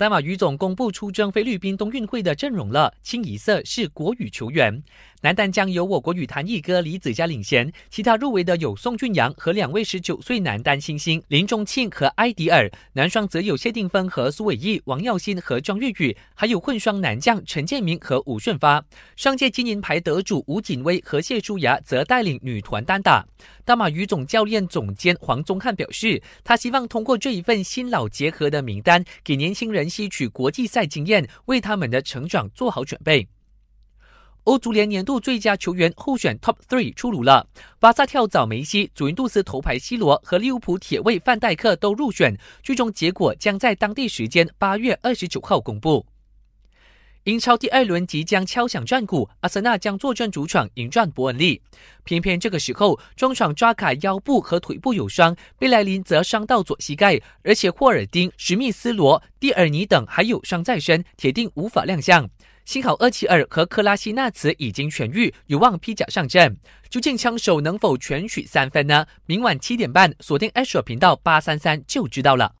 丹马羽总公布出征菲律宾冬运会的阵容了，清一色是国羽球员。男单将由我国羽坛一哥李子嘉领衔，其他入围的有宋俊阳和两位十九岁男单新星林中庆和埃迪尔，男双则有谢定峰和苏伟毅、王耀新和庄月宇，还有混双男将陈建明和吴顺发。上届金银牌得主吴锦威和谢淑雅则带领女团单打。大马羽总教练总监黄宗汉表示，他希望通过这一份新老结合的名单，给年轻人吸取国际赛经验，为他们的成长做好准备。欧足联年度最佳球员候选 Top Three 出炉了，巴萨跳蚤梅西、祖云杜斯头牌 C 罗和利物浦铁卫范戴克都入选，最终结果将在当地时间八月二十九号公布。英超第二轮即将敲响战鼓，阿森纳将坐镇主场迎战伯恩利。偏偏这个时候，中场抓卡腰部和腿部有伤，贝莱林则伤到左膝盖，而且霍尔丁、史密斯罗、蒂尔尼等还有伤在身，铁定无法亮相。幸好厄齐尔和克拉西纳茨已经痊愈，有望披甲上阵。究竟枪手能否全取三分呢？明晚七点半，锁定 Astro 频道八三三就知道了。